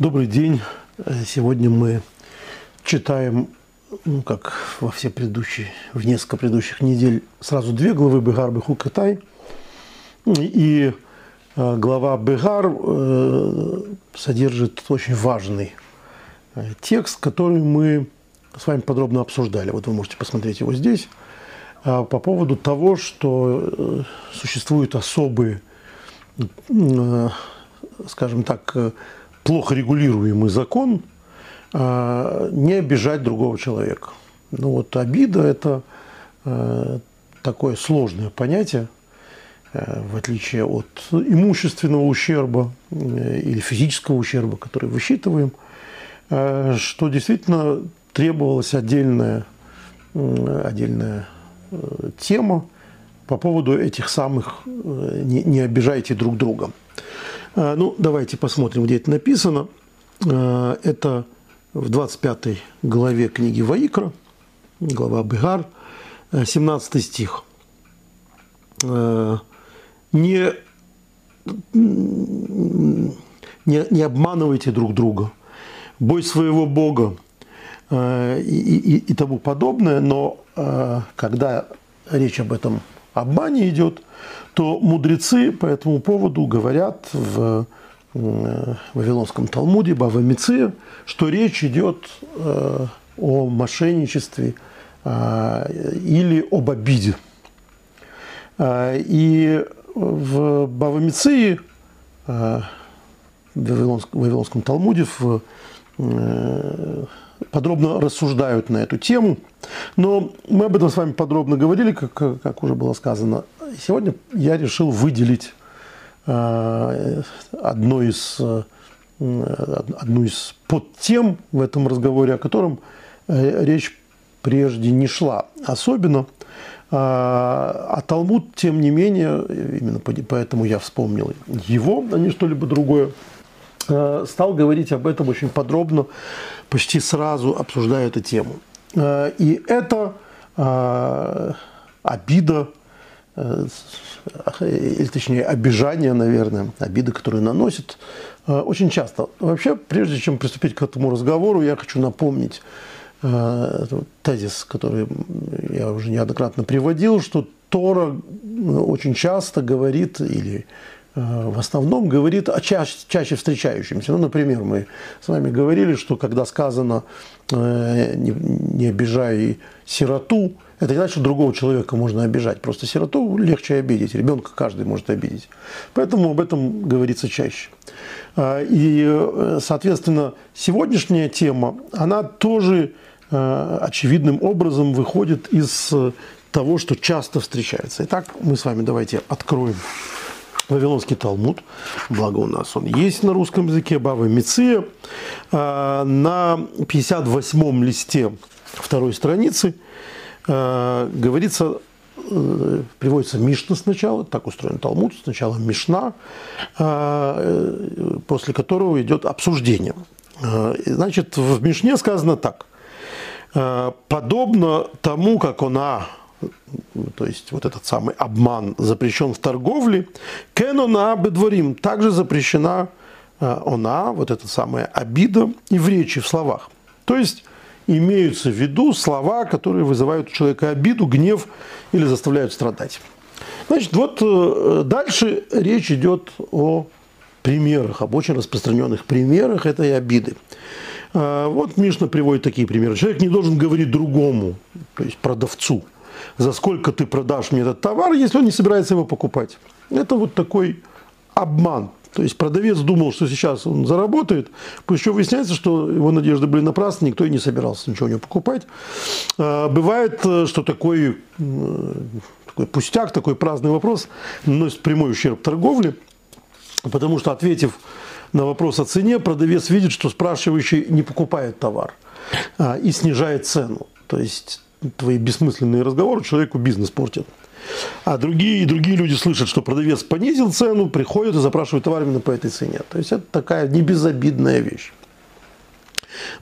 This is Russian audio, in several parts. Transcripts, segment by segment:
Добрый день. Сегодня мы читаем, ну, как во все предыдущие, в несколько предыдущих недель, сразу две главы Бегар Беху Китай. И э, глава Бегар э, содержит очень важный э, текст, который мы с вами подробно обсуждали. Вот вы можете посмотреть его здесь. По поводу того, что существуют особые, скажем так, плохо регулируемый закон а, не обижать другого человека. Ну вот обида – это а, такое сложное понятие, а, в отличие от имущественного ущерба или физического ущерба, который высчитываем, что действительно требовалась отдельная, отдельная тема по поводу этих самых «не, не обижайте друг друга». А, ну, давайте посмотрим, где это написано. А, это в 25 главе книги Ваикра, глава Бегар, 17 стих. А, не, не, не обманывайте друг друга, бой своего Бога и, и, и тому подобное, но когда речь об этом обмане идет, то мудрецы по этому поводу говорят в э, Вавилонском Талмуде, Бавамице, что речь идет э, о мошенничестве э, или об обиде. И в Бавамиции, в Вавилонском Талмуде, в подробно рассуждают на эту тему. Но мы об этом с вами подробно говорили, как, как уже было сказано. Сегодня я решил выделить э, одну из, э, одну из подтем в этом разговоре, о котором э, речь прежде не шла. Особенно а Талмуд, тем не менее, именно поэтому я вспомнил его, а не что-либо другое, стал говорить об этом очень подробно почти сразу обсуждаю эту тему. И это обида, или точнее обижание, наверное, обида, которую наносит очень часто. Вообще, прежде чем приступить к этому разговору, я хочу напомнить тезис, который я уже неоднократно приводил, что Тора очень часто говорит или в основном говорит о чаще, чаще встречающемся. Ну, например, мы с вами говорили, что когда сказано э, «не, не обижай сироту», это не значит, что другого человека можно обижать. Просто сироту легче обидеть. Ребенка каждый может обидеть. Поэтому об этом говорится чаще. А, и, э, соответственно, сегодняшняя тема, она тоже э, очевидным образом выходит из того, что часто встречается. Итак, мы с вами давайте откроем Вавилонский Талмуд, благо у нас он есть на русском языке, Бава Меция, а, на 58-м листе второй страницы говорится, э, приводится Мишна сначала, так устроен Талмуд, сначала Мишна, э, после которого идет обсуждение. Значит, в Мишне сказано так. Подобно тому, как она то есть вот этот самый обман запрещен в торговле, кенона бедворим также запрещена э, она, вот эта самая обида и в речи, в словах. То есть имеются в виду слова, которые вызывают у человека обиду, гнев или заставляют страдать. Значит, вот э, дальше речь идет о примерах, об очень распространенных примерах этой обиды. Э, вот Мишна приводит такие примеры. Человек не должен говорить другому, то есть продавцу – за сколько ты продашь мне этот товар, если он не собирается его покупать. Это вот такой обман. То есть продавец думал, что сейчас он заработает, еще выясняется, что его надежды были напрасны, никто и не собирался ничего у него покупать. А, бывает, э, что такой, такой пустяк, такой праздный вопрос наносит прямой ущерб торговле, потому что, ответив на вопрос о цене, продавец видит, что спрашивающий не покупает товар а, и снижает цену. То есть твои бессмысленные разговоры человеку бизнес портят. А другие, другие люди слышат, что продавец понизил цену, приходят и запрашивают товар именно по этой цене. То есть это такая небезобидная вещь.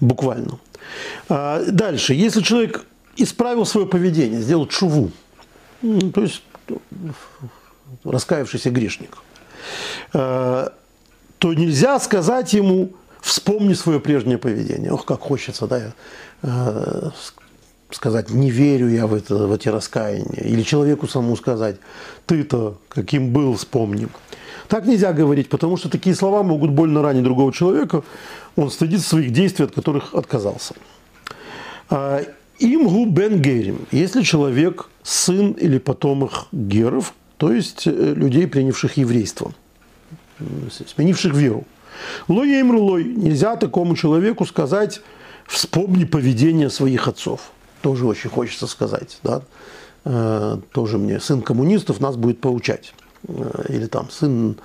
Буквально. А дальше. Если человек исправил свое поведение, сделал чуву, то есть раскаявшийся грешник, а, то нельзя сказать ему, вспомни свое прежнее поведение. Ох, как хочется, да, э, сказать, не верю я в, это, в эти раскаяния. Или человеку самому сказать, ты-то каким был, вспомни. Так нельзя говорить, потому что такие слова могут больно ранить другого человека. Он стыдится своих действий, от которых отказался. А, Имгу бен Герим. Если человек сын или потомок геров, то есть э, людей, принявших еврейство, сменивших веру. Лой имру лой. Нельзя такому человеку сказать, вспомни поведение своих отцов. Тоже очень хочется сказать. Да? Э, тоже мне сын коммунистов нас будет поучать. Э, или там сын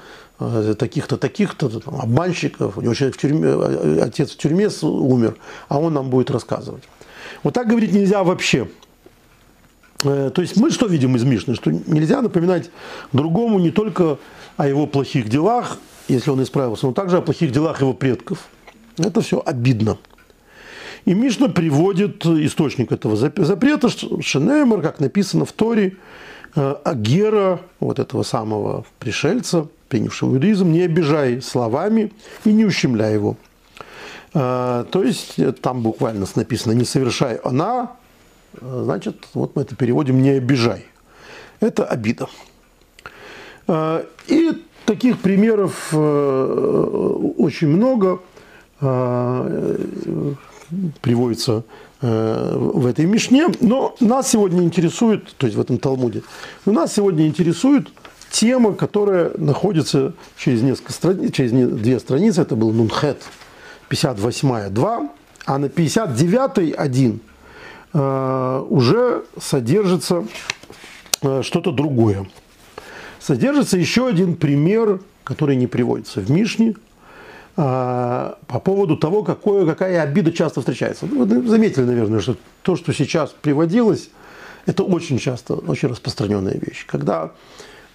таких-то, таких-то, обманщиков, у него в тюрьме, отец в тюрьме умер, а он нам будет рассказывать. Вот так говорить нельзя вообще. Э, то есть мы что видим из Мишны? Что нельзя напоминать другому не только о его плохих делах, если он исправился, но также о плохих делах его предков. Это все обидно. И Мишна приводит источник этого запрета, Шенеймер, как написано в Торе, э, Агера, вот этого самого пришельца, принявшего иудаизм, не обижай словами и не ущемляй его. Э, то есть там буквально написано «не совершай она», значит, вот мы это переводим «не обижай». Это обида. Э, и таких примеров э, очень много приводится в этой Мишне, но нас сегодня интересует, то есть в этом Талмуде, но нас сегодня интересует тема, которая находится через несколько страниц, через две страницы, это был Нунхет – 58 2, а на 59 1 э, уже содержится э, что-то другое. Содержится еще один пример, который не приводится в Мишне, э, по поводу того, какое, какая обида часто встречается. Ну, вы заметили, наверное, что то, что сейчас приводилось, это очень часто, очень распространенная вещь. Когда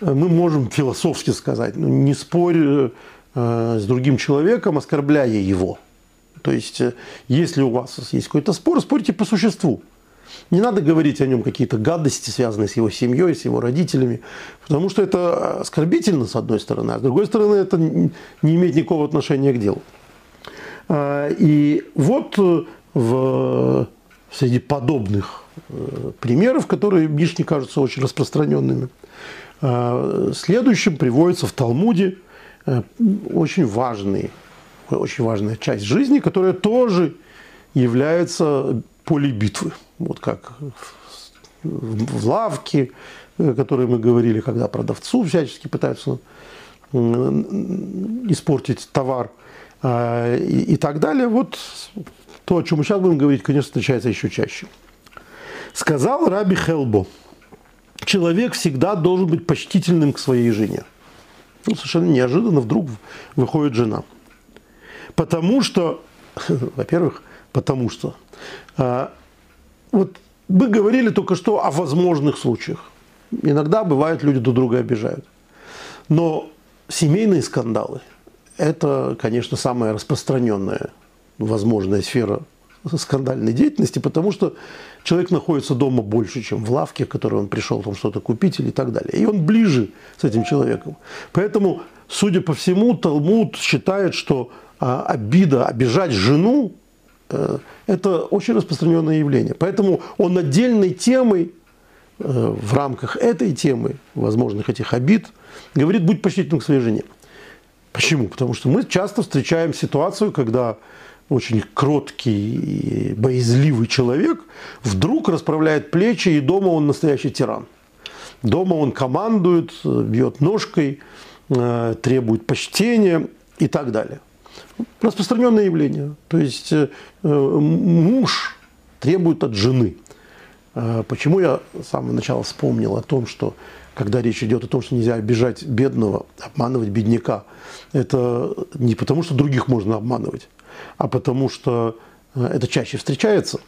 мы можем философски сказать, ну, не спорь с другим человеком, оскорбляя его – то есть, э, если у вас есть какой-то спор, спорьте по существу. Не надо говорить о нем какие-то гадости, связанные с его семьей, с его родителями, потому что это оскорбительно, с одной стороны, а с другой стороны, это не имеет никакого отношения к делу. А, и вот э, в, среди подобных э, примеров, которые Мишне кажутся очень распространенными, следующим приводится в Талмуде очень важный очень важная часть жизни, которая тоже является поле битвы. Вот как в лавке, о которой мы говорили, когда продавцу всячески пытаются испортить товар а, и, и так далее. Вот то, о чем мы сейчас будем говорить, конечно, встречается еще чаще. Сказал Раби Хелбо, человек всегда должен быть почтительным к своей жене. Ну, совершенно неожиданно вдруг выходит жена – Потому что, во-первых, потому что, а, вот мы говорили только что о возможных случаях. Иногда бывает, люди друг друга обижают. Но семейные скандалы – это, конечно, самая распространенная возможная сфера скандальной деятельности, потому что человек находится дома больше, чем в лавке, в которой он пришел там что-то купить или так далее. И он ближе с этим человеком. Поэтому, судя по всему, Талмуд считает, что а, обида, обижать жену, э, это очень распространенное явление. Поэтому он отдельной темой э, в рамках этой темы, возможных этих обид, говорит, будь почтительным к своей жене. Почему? Потому что мы часто встречаем ситуацию, когда очень кроткий и боязливый человек вдруг расправляет плечи, и дома он настоящий тиран. Дома он командует, бьет ножкой, э, требует почтения и так далее распространенное явление. То есть э, муж требует от жены. А почему я с самого начала вспомнил о том, что когда речь идет о том, что нельзя обижать бедного, обманывать бедняка, это не потому, что других можно обманывать, а потому что э, это чаще встречается.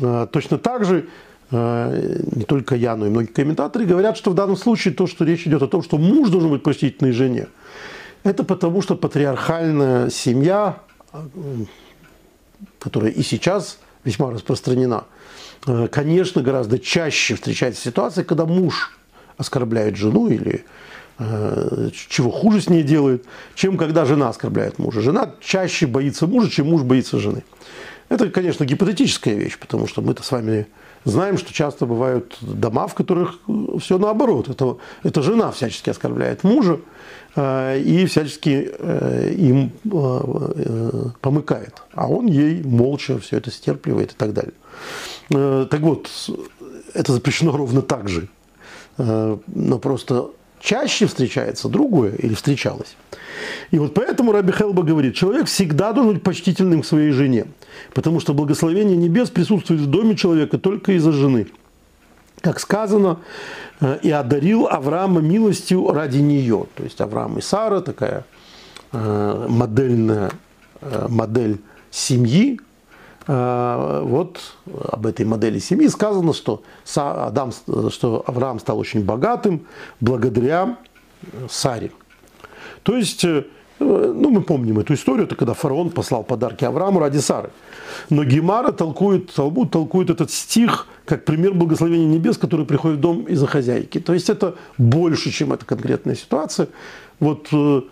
А точно так же э, не только я, но и многие комментаторы говорят, что в данном случае то, что речь идет о том, что муж должен быть почтительной жене, это потому, что патриархальная семья, которая и сейчас весьма распространена, э, конечно, гораздо чаще встречается ситуация, когда муж оскорбляет жену или э, чего хуже с ней делает, чем когда жена оскорбляет мужа. Жена чаще боится мужа, чем муж боится жены. Это, конечно, гипотетическая вещь, потому что мы-то с вами знаем, что часто бывают дома, в которых все наоборот. Это, это жена всячески оскорбляет мужа э, и всячески э, им э, помыкает. А он ей молча все это стерпливает и так далее. Так вот, это запрещено ровно так же. Но просто чаще встречается другое или встречалось. И вот поэтому Раби Хелба говорит, человек всегда должен быть почтительным к своей жене, потому что благословение небес присутствует в доме человека только из-за жены. Как сказано, «Э, и одарил Авраама милостью ради нее. То есть Авраам и Сара такая э, модельная э, модель семьи, вот об этой модели семьи сказано, что, Адам, что Авраам стал очень богатым благодаря Саре. То есть, э, ну, мы помним эту историю, это когда фараон послал подарки Аврааму ради Сары. Но Гемара толкует, Талмуд толкует этот стих как пример благословения небес, который приходит в дом из-за хозяйки. То есть это больше, чем эта конкретная ситуация. Вот э,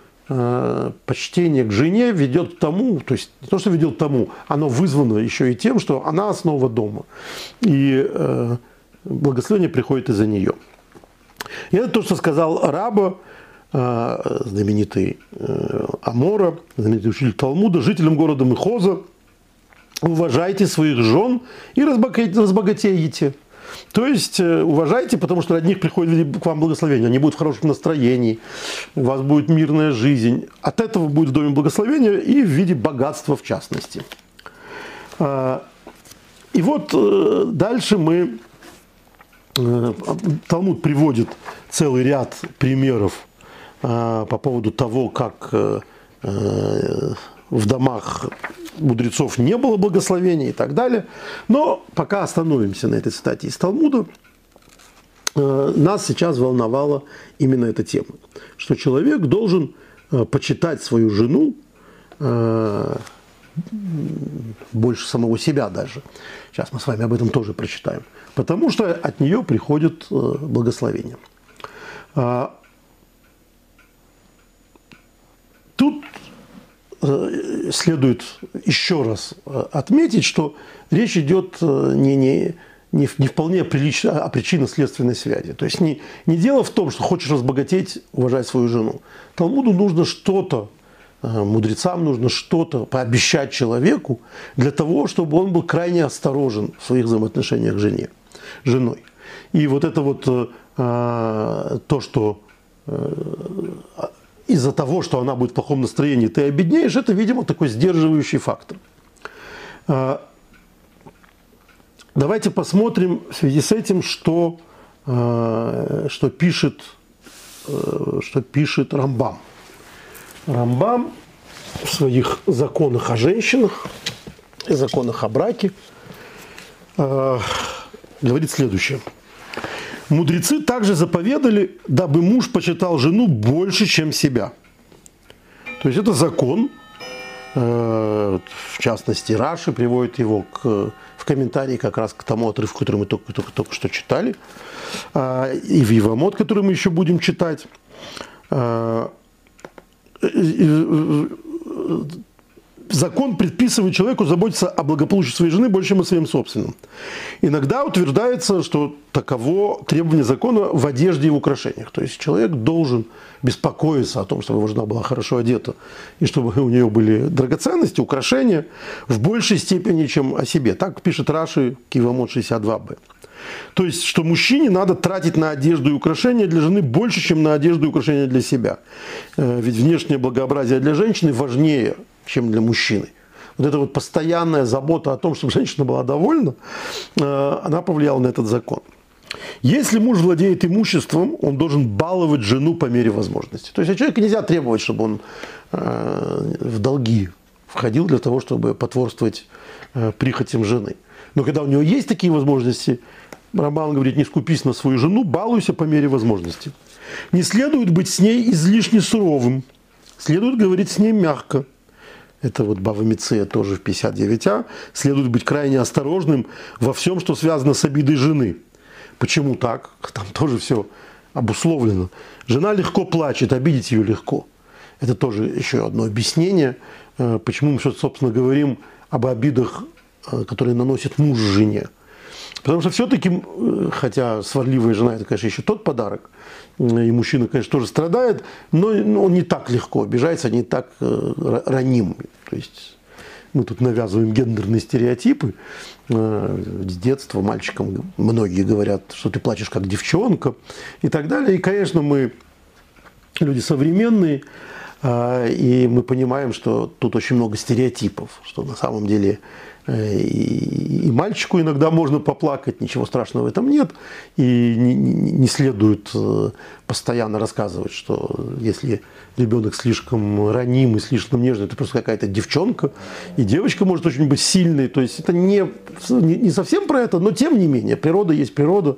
почтение к жене ведет к тому, то есть не то, что ведет к тому, оно вызвано еще и тем, что она основа дома. И э, благословение приходит из-за нее. И это то, что сказал Раба, а, знаменитый э, Амора, знаменитый учитель Талмуда, жителям города Мехоза, уважайте своих жен и разбогатеете. То есть э, уважайте, потому что от них приходит к вам благословение. Они будут в хорошем настроении, у вас будет мирная жизнь. От этого будет в доме благословения и в виде богатства в частности. А, и вот э, дальше мы... Талмуд приводит целый ряд примеров а, по поводу того, как э, э, в домах мудрецов не было благословения и так далее. Но пока остановимся на этой цитате из Талмуда, э, нас сейчас волновала именно эта тема, что человек должен почитать свою жену больше самого себя даже. Сейчас мы с вами об этом тоже прочитаем. Потому что от нее приходит благословение. А, Тут э, следует еще раз э, отметить, что речь идет э, не, не, не, не вполне прилично, о причинно-следственной связи. То есть не, не дело в том, что хочешь разбогатеть, уважать свою жену. Талмуду нужно что-то, мудрецам нужно что-то пообещать человеку для того, чтобы он был крайне осторожен в своих взаимоотношениях с жене, женой. И вот это вот то, что из-за того, что она будет в плохом настроении, ты обеднеешь, это, видимо, такой сдерживающий фактор. А, давайте посмотрим в связи с этим, что, а, что, пишет, э, что пишет Рамбам. Рамбам в своих законах о женщинах и законах о браке а, говорит следующее – Мудрецы также заповедали, дабы муж почитал жену больше, чем себя. То есть это закон, э, в частности, Раши приводит его к, в комментарии как раз к тому отрывку, который мы только, только, только что читали, а, и в Евамот, который мы еще будем читать. Закон предписывает человеку заботиться о благополучии своей жены больше, чем о своем собственном. Иногда утверждается, что таково требование закона в одежде и в украшениях. То есть человек должен беспокоиться о том, чтобы его жена была хорошо одета, и чтобы у нее были драгоценности, украшения в большей степени, чем о себе. Так пишет Раши Кивамот 62б. То есть, что мужчине надо тратить на одежду и украшения для жены больше, чем на одежду и украшения для себя. Э, ведь внешнее благообразие для женщины важнее чем для мужчины. Вот эта вот постоянная забота о том, чтобы женщина была довольна, э, она повлияла на этот закон. Если муж владеет имуществом, он должен баловать жену по мере возможности. То есть от человека нельзя требовать, чтобы он э, в долги входил для того, чтобы потворствовать э, прихотям жены. Но когда у него есть такие возможности, Рамбан говорит, не скупись на свою жену, балуйся по мере возможности. Не следует быть с ней излишне суровым, следует говорить с ней мягко – это вот Бава Миция тоже в 59а, следует быть крайне осторожным во всем, что связано с обидой жены. Почему так? Там тоже все обусловлено. Жена легко плачет, обидеть ее легко. Это тоже еще одно объяснение, э, почему мы, собственно, говорим об обидах, э, которые наносит муж жене. Потому что все-таки, э, хотя сварливая жена, это, конечно, еще тот подарок, и мужчина, конечно, тоже страдает, но он не так легко обижается, не так раним. То есть мы тут навязываем гендерные стереотипы. С детства мальчикам многие говорят, что ты плачешь как девчонка и так далее. И, конечно, мы люди современные, а, и мы понимаем, что тут очень много стереотипов, что на самом деле э, и мальчику иногда можно поплакать, ничего страшного в этом нет. И не следует э, постоянно рассказывать, что если ребенок слишком раним и слишком нежный, это просто какая-то девчонка. И девочка может очень быть сильной. То есть это не, не совсем про это, но тем не менее, природа есть природа.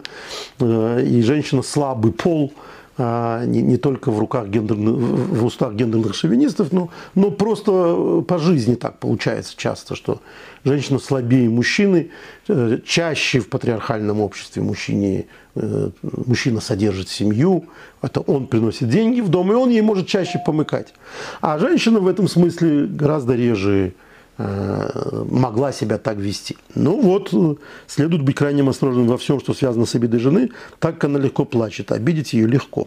Э, и женщина слабый пол – не, не только в руках гендерных, в устах гендерных шовинистов, но, но просто по жизни так получается часто, что женщина слабее мужчины, э, чаще в патриархальном обществе мужчине, э, мужчина содержит семью, это он приносит деньги в дом, и он ей может чаще помыкать. А женщина в этом смысле гораздо реже могла себя так вести. Ну вот, э, следует быть крайне осторожным во всем, что связано с обидой жены, так как она легко плачет, обидеть ее легко.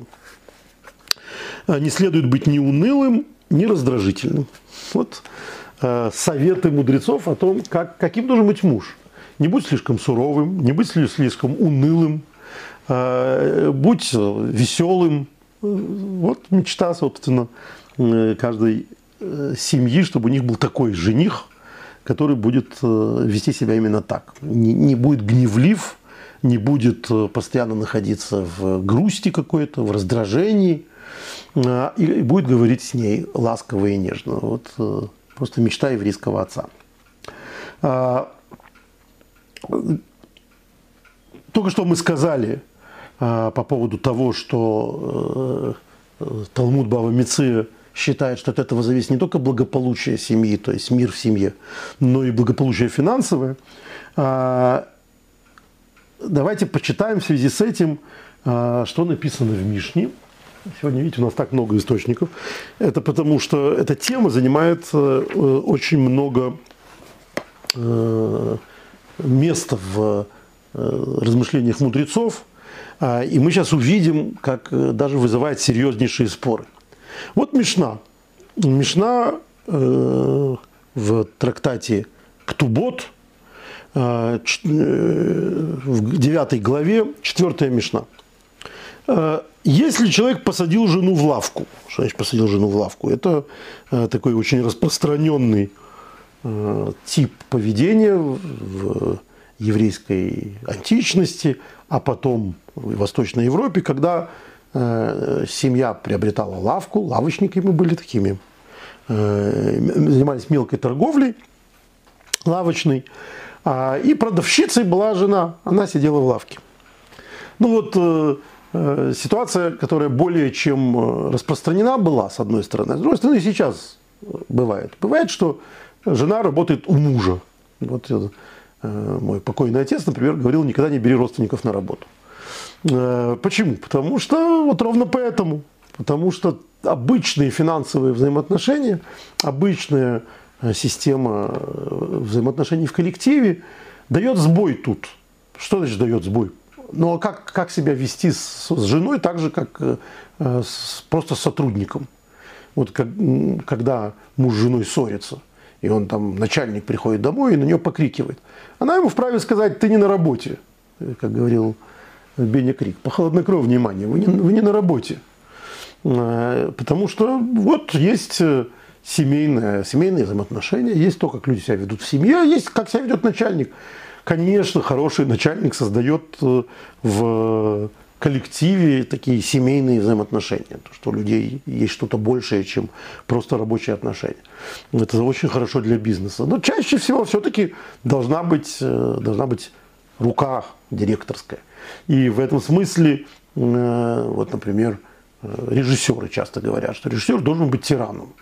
Э, не следует быть ни унылым, ни раздражительным. Вот советы мудрецов о том, как, каким должен быть муж. Не будь слишком суровым, не будь слишком унылым, будь веселым. Вот мечта, собственно, каждой Э, семьи, чтобы у них был такой жених, который будет э, вести себя именно так. Не, не будет гневлив, не будет э, постоянно находиться в грусти какой-то, в раздражении, и будет говорить с ней ласково и нежно. Вот просто мечта еврейского отца. А, только что мы сказали по поводу того, что Талмуд Бава Меция – считает, что от этого зависит не только благополучие семьи, то есть мир в семье, но и благополучие финансовое. А, давайте почитаем в связи с этим, а, что написано в Мишне. Сегодня, видите, у нас так много источников. Это потому, что эта тема занимает э, очень много э, места в э, размышлениях мудрецов. А, и мы сейчас увидим, как даже вызывает серьезнейшие споры. Вот Мишна. Мишна э, в трактате Ктубот, э, э, в 9 главе, 4 Мишна. Э, если человек посадил жену в лавку, что значит посадил жену в лавку? Это э, такой очень распространенный э, тип поведения в еврейской античности, а потом в Восточной Европе, когда семья приобретала лавку, лавочники мы были такими, э, занимались мелкой торговлей лавочной, а, и продавщицей была жена, она сидела в лавке. Ну вот э, ситуация, которая более чем распространена была, с одной стороны, с другой стороны, сейчас бывает. Бывает, что жена работает у мужа. Вот мой покойный отец, например, говорил, никогда не бери родственников на работу. Э, почему? Потому что вот ровно поэтому. Потому что обычные финансовые взаимоотношения, обычная э, система э, взаимоотношений в коллективе дает сбой тут. Что значит дает сбой? Ну а как, как себя вести с, с женой так же, как с, просто с сотрудником? Вот как, когда муж с женой ссорится, и он там, начальник приходит домой и на нее покрикивает. Она ему вправе сказать, ты не на работе, как говорил Беня Крик, по хладнокровному внимание, вы не, вы не на работе. А, потому что вот есть э, семейные, семейные взаимоотношения, есть то, как люди себя ведут в семье, есть как себя ведет начальник. Конечно, хороший начальник создает э, в коллективе такие семейные взаимоотношения, то, что у людей есть что-то большее, чем просто рабочие отношения. Это очень хорошо для бизнеса. Но чаще всего все-таки должна быть, э, должна быть рука директорская. И в этом смысле, э, вот, например, э, режиссеры часто говорят, что режиссер должен быть тираном.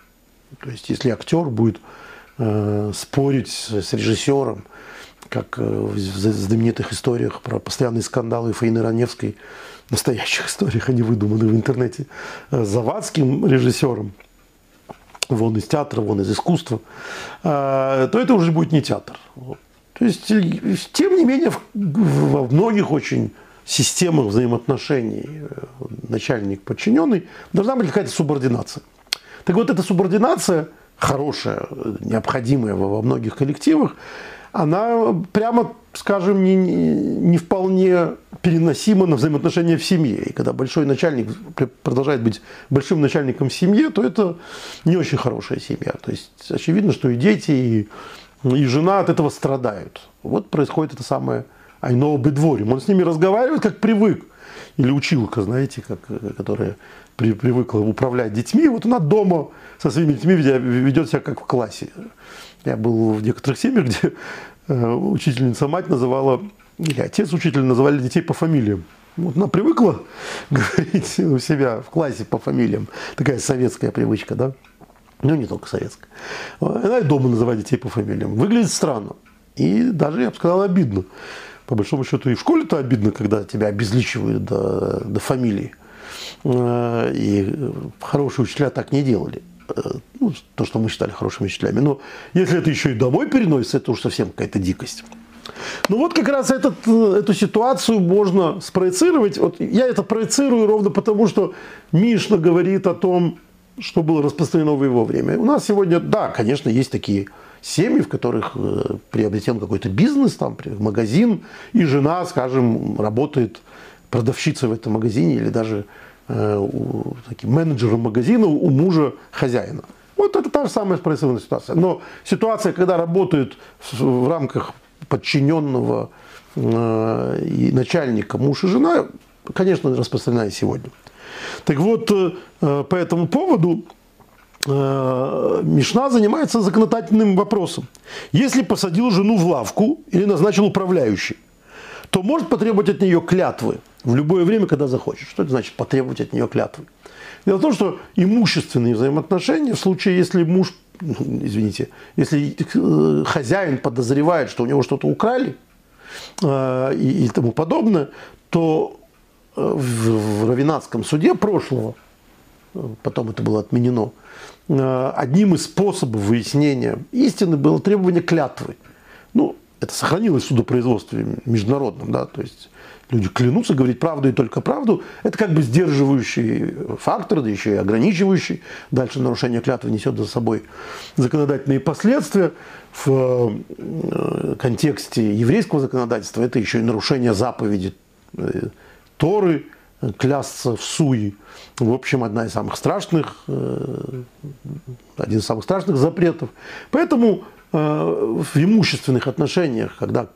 То есть, если актер будет э, спорить с режиссером как в знаменитых историях про постоянные скандалы Фаины Раневской, настоящих историях, они выдуманы в интернете, завадским режиссером, вон из театра, вон из искусства, то это уже будет не театр. То есть, тем не менее, во многих очень системах взаимоотношений начальник-подчиненный должна быть какая-то субординация. Так вот, эта субординация, хорошая, необходимая во многих коллективах, она прямо, скажем, не, не вполне переносима на взаимоотношения в семье. И когда большой начальник продолжает быть большим начальником в семье, то это не очень хорошая семья. То есть очевидно, что и дети, и, и жена от этого страдают. Вот происходит это самое айно бедворим. Он с ними разговаривает, как привык. Или училка, знаете, как, которая при, привыкла управлять детьми. Вот она дома со своими детьми ведет себя как в классе. Я был в некоторых семьях, где э, учительница мать называла, или отец учитель называли детей по фамилиям. Вот она привыкла говорить у себя в классе по фамилиям. Такая советская привычка, да? Ну, не только советская. Она и дома называет детей по фамилиям. Выглядит странно. И даже, я бы сказал, обидно. По большому счету и в школе-то обидно, когда тебя обезличивают до, до фамилии. Э, и хорошие учителя так не делали. Э, ну, то, что мы считали хорошими учителями. Но если это еще и домой переносится, это уж совсем какая-то дикость. Ну вот как раз этот, э, эту ситуацию можно спроецировать. Вот я это проецирую ровно потому, что Мишна говорит о том, что было распространено в его время. У нас сегодня, да, конечно, есть такие семьи, в которых приобретен какой-то бизнес, там, магазин, и жена, скажем, работает продавщицей в этом магазине или даже Э, у, таким менеджером магазина у мужа хозяина. Вот это та же самая спроецированная ситуация. Но ситуация, когда работают в, в рамках подчиненного э, и начальника муж и жена, конечно, распространена и сегодня. Так вот, э, по этому поводу э, Мишна занимается законодательным вопросом. Если посадил жену в лавку или назначил управляющий, то может потребовать от нее клятвы в любое время, когда захочет. Что это значит потребовать от нее клятвы? Дело в том, что имущественные взаимоотношения, в случае, если муж, извините, если э, хозяин подозревает, что у него что-то украли э, и, и тому подобное, то э, в, Равинатском суде прошлого, потом это было отменено, одним из способов выяснения истины было требование клятвы. Ну, это сохранилось в судопроизводстве международном, да, то есть люди клянутся говорить правду и только правду, это как бы сдерживающий фактор, да еще и ограничивающий. Дальше нарушение клятвы несет за собой законодательные последствия. В э, контексте еврейского законодательства это еще и нарушение заповеди э, Торы, клясться в суе. В общем, одна из самых страшных, э, один из самых страшных запретов. Поэтому в имущественных отношениях, когда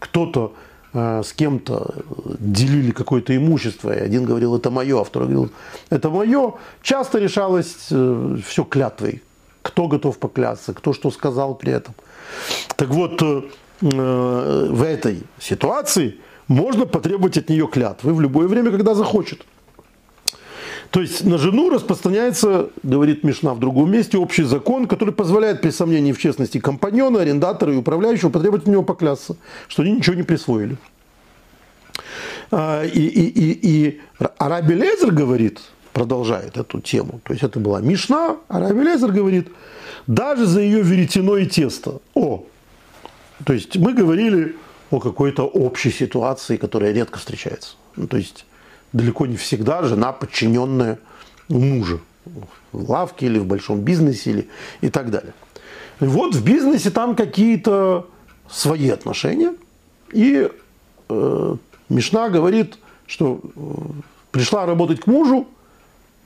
кто-то Э, с кем-то делили какое-то имущество, и один говорил, это мое, а второй говорил, это мое, часто решалось э, все клятвой. Кто готов поклясться, кто что сказал при этом. Так вот, э, в этой ситуации можно потребовать от нее клятвы в любое время, когда захочет. То есть на жену распространяется, говорит Мишна в другом месте, общий закон, который позволяет при сомнении в честности компаньона, арендатора и управляющего потребовать у него поклясться, что они ничего не присвоили. А, и, и, и, и Араби Лезер говорит, продолжает эту тему, то есть это была Мишна, Араби Лезер говорит, даже за ее веретено и тесто. О, то есть мы говорили о какой-то общей ситуации, которая редко встречается. Ну, то есть далеко не всегда жена подчиненная мужа в лавке или в большом бизнесе или и так далее. И вот в бизнесе там какие-то свои отношения, и э, Мишна говорит, что э, пришла работать к мужу,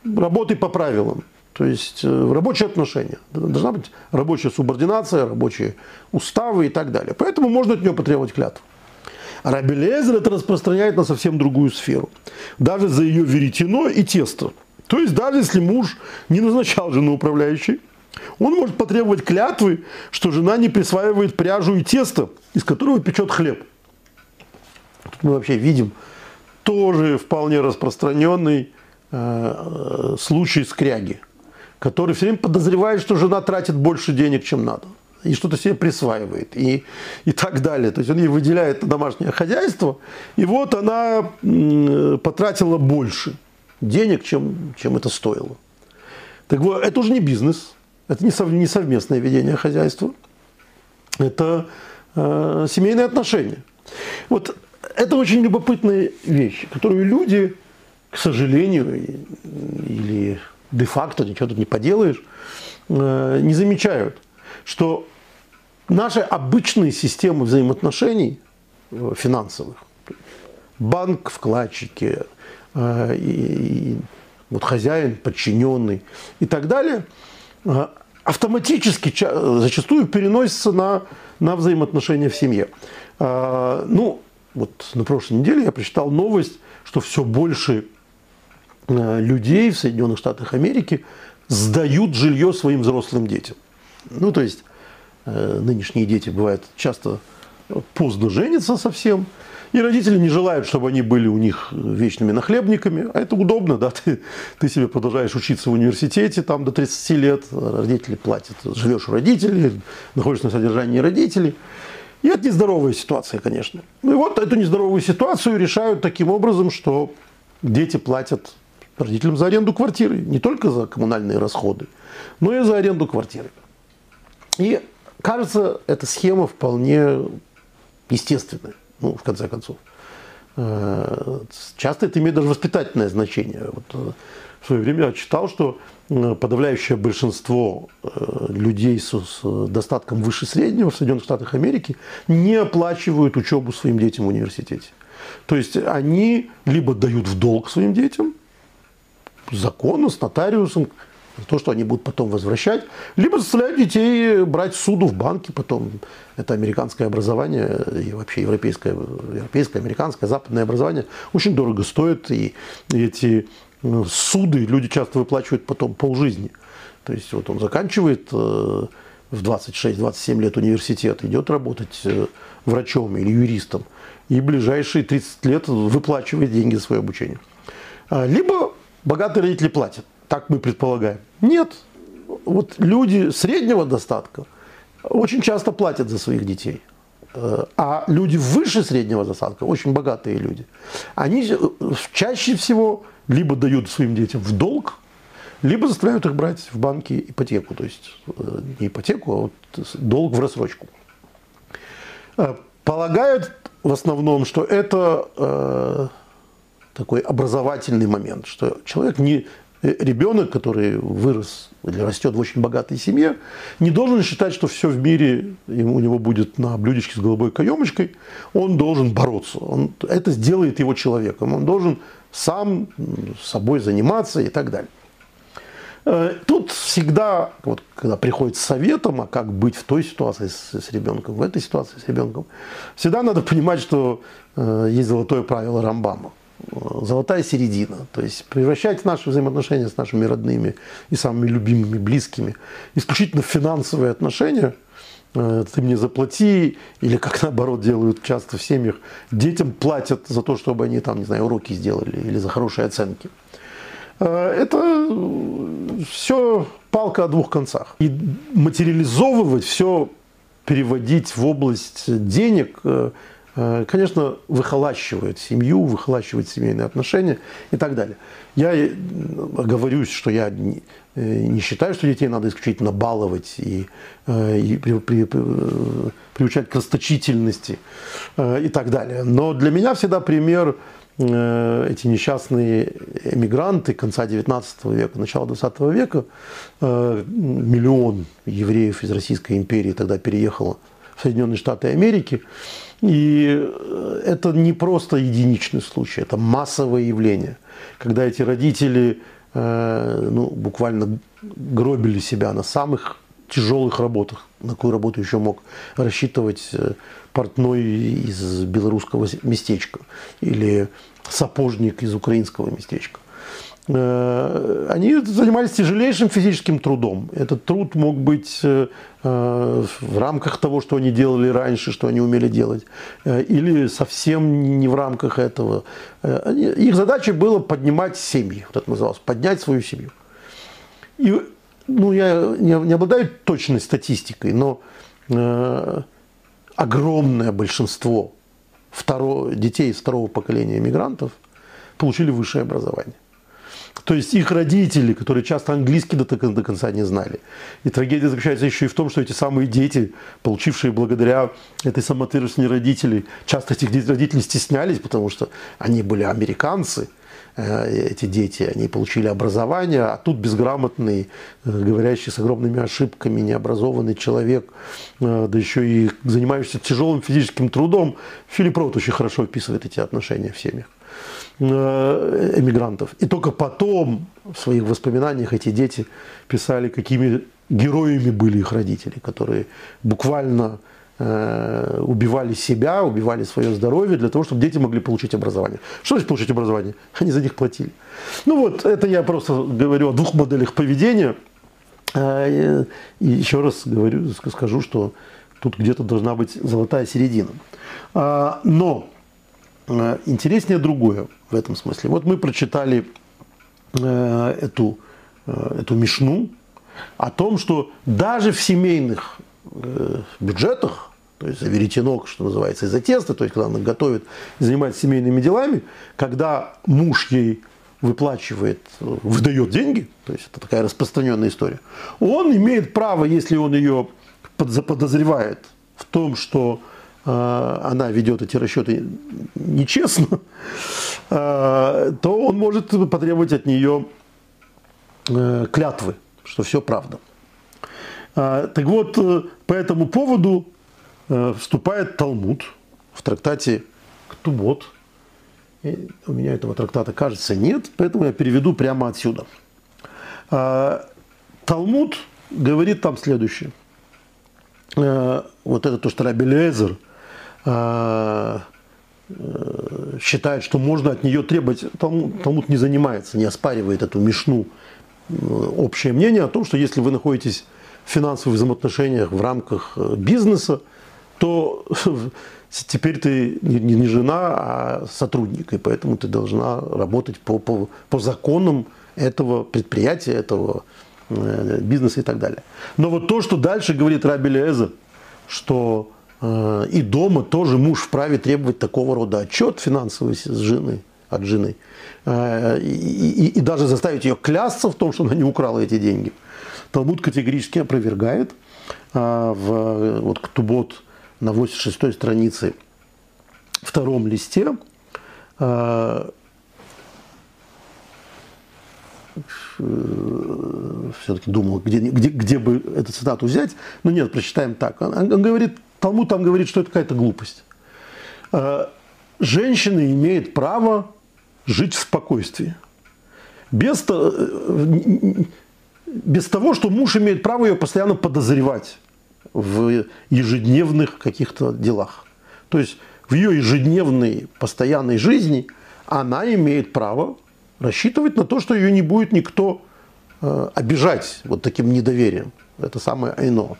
работай по правилам. То есть э, рабочие отношения. Должна быть рабочая субординация, рабочие уставы и так далее. Поэтому можно от нее потребовать клятву. Раби Лезер это распространяет на совсем другую сферу. Даже за ее веретено и тесто. То есть даже если муж не назначал жену управляющей, он может потребовать клятвы, что жена не присваивает пряжу и тесто, из которого печет хлеб. Тут мы вообще видим тоже вполне распространенный э, случай скряги, который все время подозревает, что жена тратит больше денег, чем надо. и что-то себе присваивает, и, и так далее. То есть он ей выделяет домашнее хозяйство, и вот она потратила больше денег, чем, чем это стоило. Так вот, это уже не бизнес, это не, сов, не совместное ведение хозяйства, это э, семейные отношения. Вот это очень любопытная вещь, которую люди, к сожалению, или де-факто, ничего тут не поделаешь, э, не замечают, что наши обычные системы взаимоотношений э, финансовых, банк, вкладчики, э, вот хозяин, подчиненный и так далее, автоматически зачастую переносятся на, на взаимоотношения в семье. Ну, вот на прошлой неделе я прочитал новость, что все больше людей в Соединенных Штатах Америки сдают жилье своим взрослым детям. Ну, то есть э, нынешние дети бывают часто поздно женятся совсем, и родители не желают, чтобы они были у них вечными нахлебниками. А это удобно, да, ты, ты себе продолжаешь учиться в университете там до 30 лет, родители платят, живешь у родителей, находишься на содержании родителей. И это нездоровая ситуация, конечно. Ну и вот эту нездоровую ситуацию решают таким образом, что дети платят родителям за аренду квартиры. Не только за коммунальные расходы, но и за аренду квартиры. И кажется, эта схема вполне естественная, ну, в конце концов. Э, часто это имеет даже воспитательное значение. Вот э, в свое время я читал, что Э, подавляющее большинство людей с, достатком выше среднего в Соединенных Штатах Америки не оплачивают учебу своим детям в университете. То есть они либо дают в долг своим детям, закону, с нотариусом, то, что они будут потом возвращать, либо заставляют детей брать суду в банке потом. Это американское образование и вообще европейское, европейское, американское, западное образование очень дорого стоит, и эти ну, суды люди часто выплачивают потом полжизни. То есть вот он заканчивает э, в 26-27 лет университет, идет работать э, врачом или юристом, и ближайшие 30 лет выплачивает деньги за свое обучение. А, либо богатые родители платят, так мы предполагаем. Нет, вот люди среднего достатка очень часто платят за своих детей. Э, а люди выше среднего достатка, очень богатые люди, они чаще всего либо дают своим детям в долг, либо заставляют их брать в банке ипотеку, то есть э, не ипотеку, а вот долг в рассрочку. Э, полагают в основном, что это э, такой образовательный момент, что человек не ребенок, который вырос или растет в очень богатой семье, не должен считать, что все в мире у него будет на блюдечке с голубой каемочкой. Он должен бороться. Он, это сделает его человеком. Он должен сам собой заниматься и так далее. Э, тут всегда, вот, когда приходит с советом, а как быть в той ситуации с, с ребенком, в этой ситуации с ребенком, всегда надо понимать, что э, есть золотое правило Рамбама. Золотая середина. То есть превращать наши взаимоотношения с нашими родными и самыми любимыми, близкими исключительно в финансовые отношения – Э, ты мне заплати, или как наоборот делают часто в семьях, детям платят за то, чтобы они там, не знаю, уроки сделали или за хорошие оценки. Э, это все палка о двух концах. И материализовывать все, переводить в область денег, э, конечно, выхолащивает семью, выхолащивает семейные отношения и так далее. Я оговорюсь, что я Э, не считаю, что детей надо исключительно баловать и, э, и при, при, э, приучать к расточительности и так далее. Но для меня всегда пример эти несчастные эмигранты конца 19 века, начала 20 века, миллион евреев из Российской империи тогда переехало Соединенные Штаты Америки. И это не просто единичный случай, это массовое явление, когда эти родители Э, ну, буквально гробили себя на самых тяжелых работах, на какую работу еще мог рассчитывать э, портной из белорусского местечка или сапожник из украинского местечка. Э, они занимались тяжелейшим физическим трудом. Этот труд мог быть э, в рамках того, что они делали раньше, что они умели делать, э, или совсем не в рамках этого. Их задача была поднимать семьи, вот это называлось, поднять свою семью. И, ну, я не обладаю точной статистикой, но огромное большинство второго, детей из второго поколения мигрантов получили высшее образование. То есть их родители, которые часто английский до, до конца не знали. И трагедия заключается еще и в том, что эти самые дети, получившие благодаря этой самоотверженности родителей, часто этих родителей стеснялись, потому что они были американцы, э, эти дети, они получили образование, а тут безграмотный, э, говорящий с огромными ошибками, необразованный человек, э, да еще и занимающийся тяжелым физическим трудом. Филипп Рот очень хорошо описывает эти отношения в семьях. Э, эмигрантов. И только потом в своих воспоминаниях эти дети писали, какими героями были их родители, которые буквально э, убивали себя, убивали свое здоровье для того, чтобы дети могли получить образование. Что значит получить образование? Они за них платили. Ну вот, это я просто говорю о двух моделях поведения. Э, и еще раз говорю, скажу, что тут где-то должна быть золотая середина. А, но интереснее другое в этом смысле. Вот мы прочитали э, эту, э, эту мишну о том, что даже в семейных бюджетах, то есть за веретенок, что называется, из-за теста, то есть когда она готовит и занимается семейными делами, когда муж ей выплачивает, выдает деньги, то есть это такая распространенная история, он имеет право, если он ее заподозревает в том, что Э, она ведет эти расчеты нечестно, э, то он может потребовать от нее э, клятвы, что все правда. Так вот, по этому поводу вступает Талмуд в трактате Ктубот. У меня этого трактата, кажется, нет, поэтому я переведу прямо отсюда. Талмуд говорит там следующее. Вот это то, что Раби Лезер Э, э, считает, что можно от нее требовать, Талмуд не занимается, не оспаривает эту мешну. Общее мнение о том, что если вы находитесь в финансовых взаимоотношениях в рамках э, бизнеса, то теперь ты не жена, а сотрудник, и поэтому ты должна работать по, по, по законам этого предприятия, этого бизнеса и так далее. Но вот то, что дальше говорит Раби Леза, что Э, и дома тоже муж вправе требовать такого рода отчет финансовый с жены, от жены. Э, и, и, и даже заставить ее клясться в том, что она не украла эти деньги. Талмуд категорически опровергает. Э, в вот Ктубот на 86 странице втором листе все-таки думал, где, где, где бы эту цитату взять. Но нет, прочитаем так. Он, он говорит, Талмуд там говорит, что это какая-то глупость. А, женщина имеет право жить в спокойствии. Без, э, без того, что муж имеет право ее постоянно подозревать в ежедневных каких-то делах. То есть в ее ежедневной постоянной жизни она имеет право рассчитывать на то, что ее не будет никто э, обижать вот таким недоверием. Это самое айно.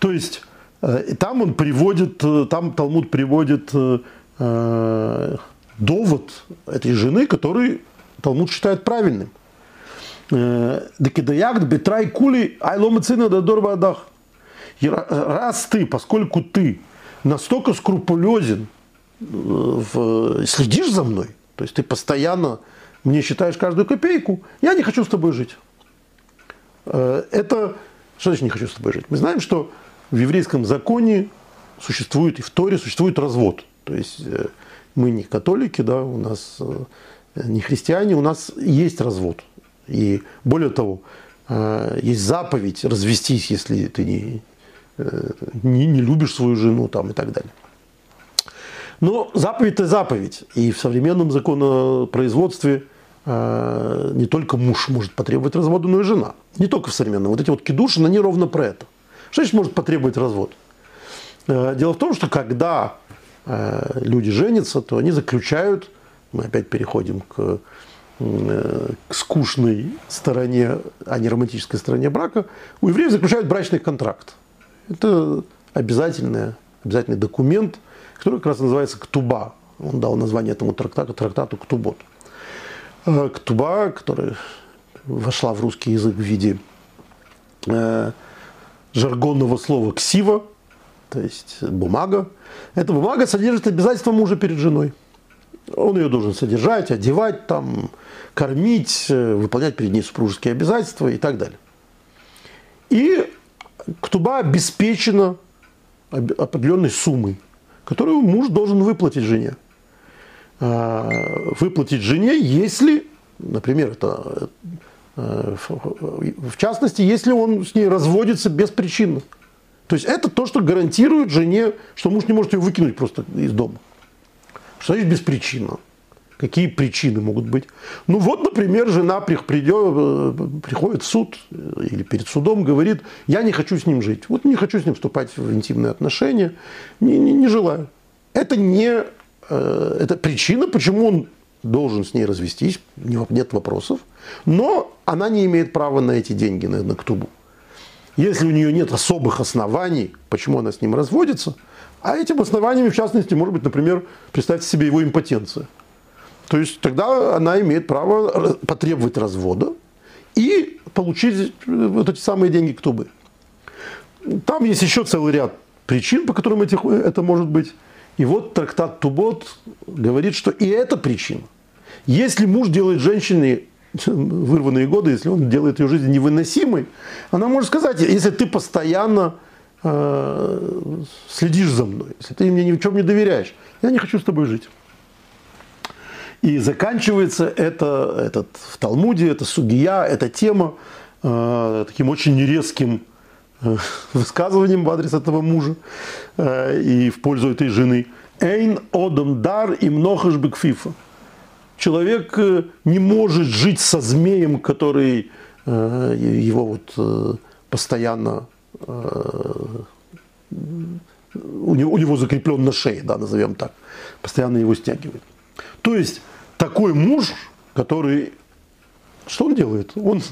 То есть и там он приводит, э, там Талмуд приводит э, довод этой жены, который Талмуд считает правильным. Декидаягд бетрай кули айломацина дадор Раз ты, поскольку ты настолько скрупулезен, в, следишь за мной, то есть ты постоянно мне считаешь каждую копейку, я не хочу с тобой жить. Это, что значит не хочу с тобой жить? Мы знаем, что в еврейском законе существует, и в Торе существует развод. То есть э, мы не католики, да, у нас э, не христиане, у нас есть развод. И более того, э, есть заповедь развестись, если ты не, не, не любишь свою жену там, и так далее. Но заповедь это заповедь. И в современном законопроизводстве не только муж может потребовать развода, но и жена. Не только в современном. Вот эти вот кидуши, они ровно про это. Значит может потребовать развод? Э, дело в том, что когда э, люди женятся, то они заключают, мы опять переходим к, э, к скучной стороне, а не романтической стороне брака, у евреев заключают брачный контракт. Это обязательный, обязательный документ, который как раз называется «Ктуба». Он дал название этому трактату, трактату «Ктубот». Ктуба, которая вошла в русский язык в виде жаргонного слова «ксива», то есть бумага. Эта бумага содержит обязательства мужа перед женой. Он ее должен содержать, одевать, там, кормить, э, выполнять перед ней супружеские обязательства и так далее. И ктуба обеспечена определенной суммой, которую муж должен выплатить жене. А, выплатить жене, если, например, это в частности, если он с ней разводится без причины. То есть это то, что гарантирует жене, что муж не может ее выкинуть просто из дома. Что значит без причины? Какие причины могут быть? Ну вот, например, жена придет, э, приходит в суд э, или перед судом, говорит, я не хочу с ним жить. Вот не хочу с ним вступать в интимные отношения, не, не, не желаю. Это не э, это причина, почему он должен с ней развестись, нет вопросов. Но она не имеет права на эти деньги, на, на ктубу. Если у нее нет особых оснований, почему она с ним разводится, а этим основаниями, в частности, может быть, например, представьте себе его импотенция. То есть тогда она имеет право потребовать развода и получить вот эти самые деньги кто бы. Там есть еще целый ряд причин, по которым эти, это может быть. И вот трактат Тубот говорит, что и это причина. Если муж делает женщине вырванные годы, если он делает ее жизнь невыносимой, она может сказать, если ты постоянно э, следишь за мной, если ты мне ни в чем не доверяешь, я не хочу с тобой жить. И заканчивается это, этот, в Талмуде, это сугия, эта тема э, таким очень резким э, высказыванием в адрес этого мужа э, и в пользу этой жены. Эйн одам дар и мнохаш бекфифа. Человек э, не может жить со змеем, который э, его вот э, постоянно у него, у него закреплен на шее, да, назовем так, постоянно его стягивает. То есть такой муж, который, что он делает? Он,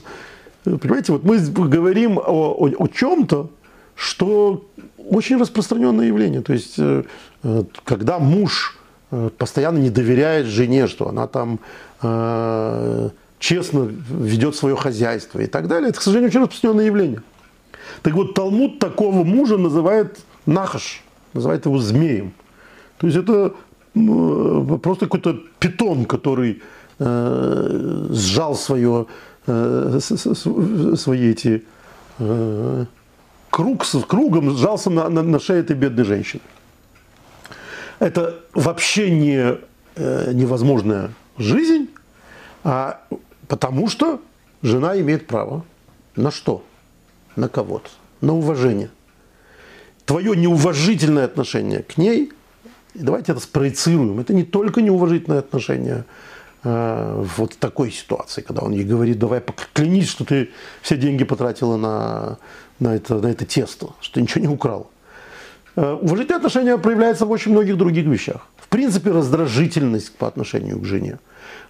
понимаете, вот мы говорим о, о, о чем-то, что очень распространенное явление. То есть, когда муж постоянно не доверяет жене, что она там э, честно ведет свое хозяйство и так далее. Это, к сожалению, очень распространенное явление. Так вот, Талмуд такого мужа называет нахаш, называет его змеем. То есть это э, просто какой-то питон, который э, сжал свое, э, свои эти э, круг, кругом сжался на, на, на шее этой бедной женщины это вообще не э, невозможная жизнь, а потому что жена имеет право на что? На кого-то, на уважение. Твое неуважительное отношение к ней, давайте это спроецируем, это не только неуважительное отношение э, вот в такой ситуации, когда он ей говорит, давай поклянись, что ты все деньги потратила на, на, это, на это тесто, что ты ничего не украл. Э, уважительное отношение проявляется в очень многих других вещах. В принципе, раздражительность по отношению к жене,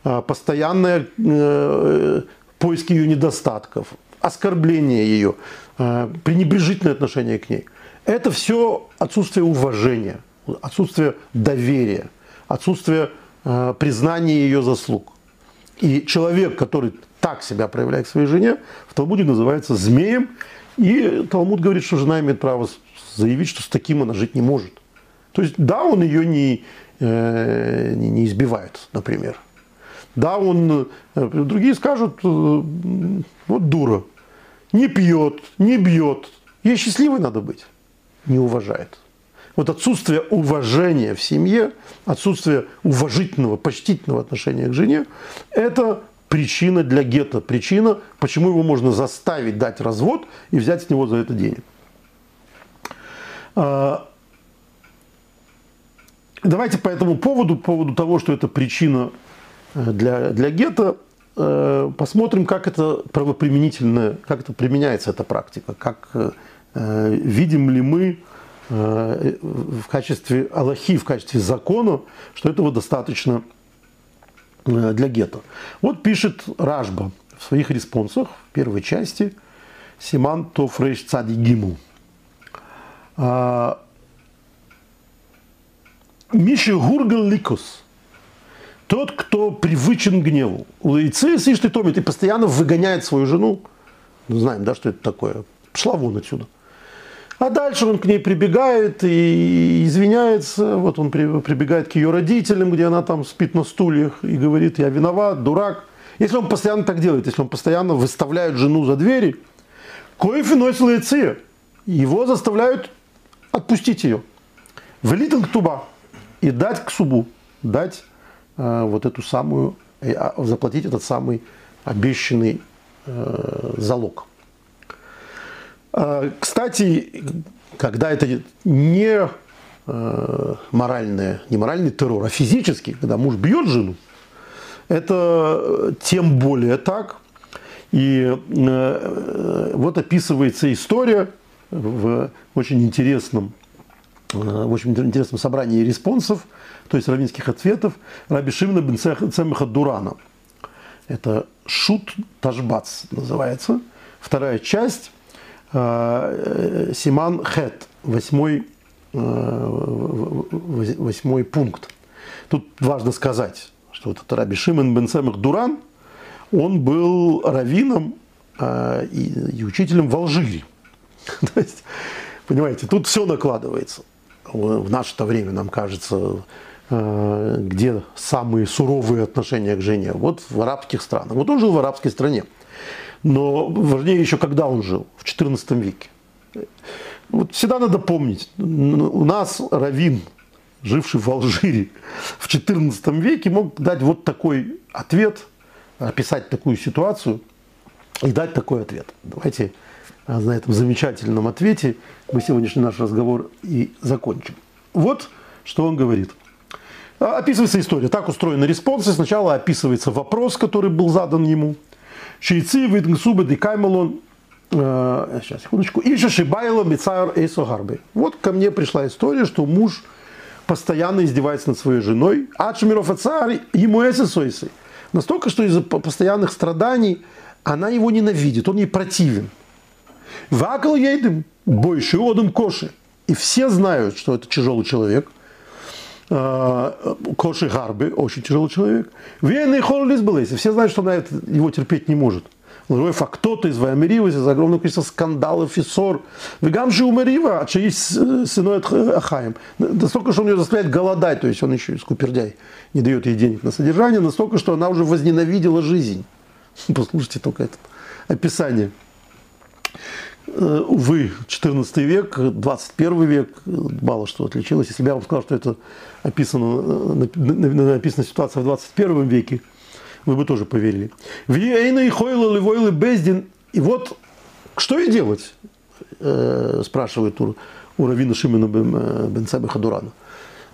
э, постоянное э, поиски ее недостатков, оскорбление ее, пренебрежительное отношение к ней. Это все отсутствие уважения, отсутствие доверия, отсутствие признания ее заслуг. И человек, который так себя проявляет к своей жене, в Талмуде называется змеем. И Талмуд говорит, что жена имеет право заявить, что с таким она жить не может. То есть, да, он ее не, э, не, избивает, например. Да, он, э, другие скажут, э, вот дура, не пьет, не бьет, ей счастливой надо быть, не уважает. Вот отсутствие уважения в семье, отсутствие уважительного, почтительного отношения к жене – это причина для гетто, причина, почему его можно заставить дать развод и взять с него за это денег. А, давайте по этому поводу, по поводу того, что это причина э, для, для гетто, э, посмотрим, как это правоприменительно, как это применяется эта практика, как э, видим ли мы в качестве Аллахи, в качестве закона, что этого достаточно для гетто. Вот пишет Ражба в своих респонсах в первой части Симан Тофрейш Цади Гиму. А, Миши Гургал Ликус. Тот, кто привычен к гневу. Лейцы Сишты Томит и постоянно выгоняет свою жену. Мы знаем, да, что это такое. Пошла вон отсюда. А дальше он к ней прибегает и извиняется. Вот он прибегает к ее родителям, где она там спит на стульях и говорит, я виноват, дурак. Если он постоянно так делает, если он постоянно выставляет жену за двери, коефи носил его заставляют отпустить ее. Велитен туба и дать к субу, дать э, вот эту самую, э, заплатить этот самый обещанный э, залог. Э, кстати, когда это не э, моральное, не моральный террор, а физический, когда муж бьет жену, это тем более так. И э, вот описывается история в очень интересном Э, в очень интересном собрании респонсов, то есть равинских ответов, Раби Шимна бен Цемеха Дурана. Это Шут Ташбац называется. Вторая часть, э, э, Симан Хет, восьмой, восьмой пункт. Тут важно сказать, что вот этот Раби Шимон бен Цемех Дуран, он был раввином и, и учителем в Алжире. То есть, понимаете, тут все накладывается в наше-то время, нам кажется, э, где самые суровые отношения к жене? Вот в арабских странах. Вот он жил в арабской стране. Но важнее еще, когда он жил, в XIV веке. Вот всегда надо помнить, у нас Равин, живший в Алжире в XIV веке, мог дать вот такой ответ, описать такую ситуацию и дать такой ответ. Давайте а на этом замечательном ответе мы сегодняшний наш разговор и закончим. Вот что он говорит. А, описывается история. Так устроены респонсы. Сначала описывается вопрос, который был задан ему. Шейцы, Витнгсубы, Декаймалон. Э, сейчас, секундочку. Иша Шибайло, Мицайр, Эйсо Гарби. Вот ко мне пришла история, что муж постоянно издевается над своей женой. Ачмиров Ацар, ему эсэсойсы. Настолько, что из-за постоянных страданий она его ненавидит, он ей противен. Вакал едем, больше одам коши. И все знают, что это тяжелый человек. А, коши Гарби, очень тяжелый человек. Вены и Холлис и Все знают, что она его терпеть не может. Лроев, а кто-то из Ваймерива, из огромного количества скандалов и ссор. Вегам же умерива, а есть сыной Ахаем. Настолько, что он ее заставляет голодать, то есть он еще и скупердяй, не дает ей денег на содержание, настолько, что она уже возненавидела жизнь. Послушайте только это описание. Э, увы, 14 век, 21 век, мало что отличилось. Если бы я вам сказал, что это описано, написана ситуация в 21 веке, вы бы тоже поверили. Вейна и Хойла Левойлы Бездин. И вот что и делать, э, спрашивает у, у Равина Шимена Бенцеба Хадурана.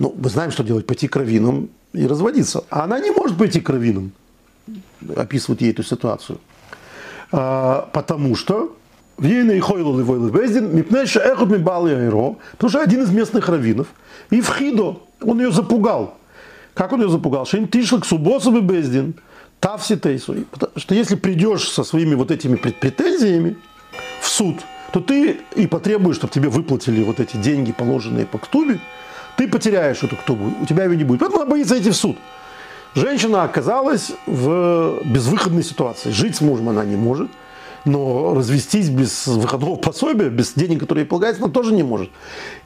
Ну, мы знаем, что делать, пойти к раввинам и разводиться. А она не может пойти к раввинам, описывает ей эту ситуацию. А, потому что в Ейна и Хойлу Ливойлы Бездин, Мипнеша Эхот Мибал Яйро, потому что один из местных раввинов, и в Хидо, он ее запугал. Как он ее запугал? Шейн Тишлак Субосов и Бездин, Тавси Тейсу. Что если придешь со своими вот этими претензиями в суд, то ты и потребуешь, чтобы тебе выплатили вот эти деньги, положенные по ктубе, ты потеряешь эту ктубу, у тебя ее не будет. Поэтому она боится идти в суд. Женщина оказалась в безвыходной ситуации. Жить с мужем она не может – но развестись без выходного пособия, без денег, которые ей полагаются, она тоже не может.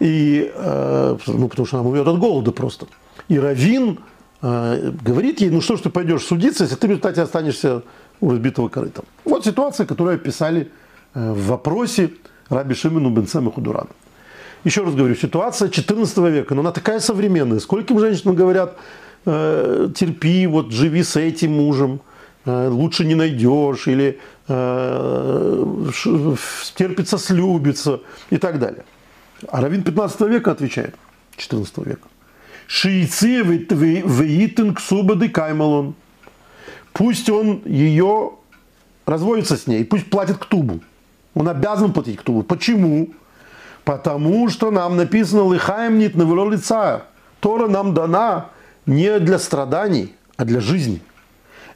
И, э, ну, потому что она умрет от голода просто. И Равин э, говорит ей, ну что ж ты пойдешь судиться, если ты в результате останешься у разбитого корыта. Вот ситуация, которую описали э, в вопросе Раби Шимину Бенцема Худурана. Еще раз говорю, ситуация 14 века, но она такая современная. Скольким женщинам говорят, терпи, вот живи с этим мужем, лучше не найдешь, или терпится, слюбится и так далее. А Равин 15 века отвечает, 14 века. Шиицы веитен ксубады каймалон. Пусть он ее разводится с ней, пусть платит к тубу. Он обязан платить к тубу. Почему? Потому что нам написано лихаем нит на лица. Тора нам дана не для страданий, а для жизни.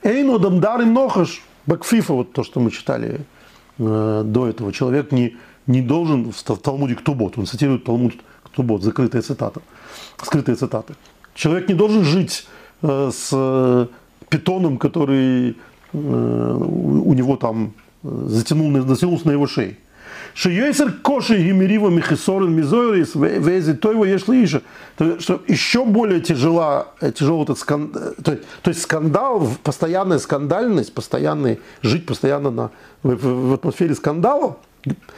Эйно дамдар им нохаш. Бакфифа, вот то, что мы читали э, до этого, человек не, не должен в Талмуде Ктубот, он цитирует Талмуд Ктубот, закрытая цитата, скрытые цитаты. Человек не должен жить э, с э, питоном, который э, у, у него там э, затянул, затянулся на его шее. Шейсер коши гимерива михисорен мизойрис вези тойво ешли иша. Что еще более тяжела, тяжело этот скандал, то, то есть скандал, постоянная скандальность, постоянный, жить постоянно на, в, в атмосфере скандала,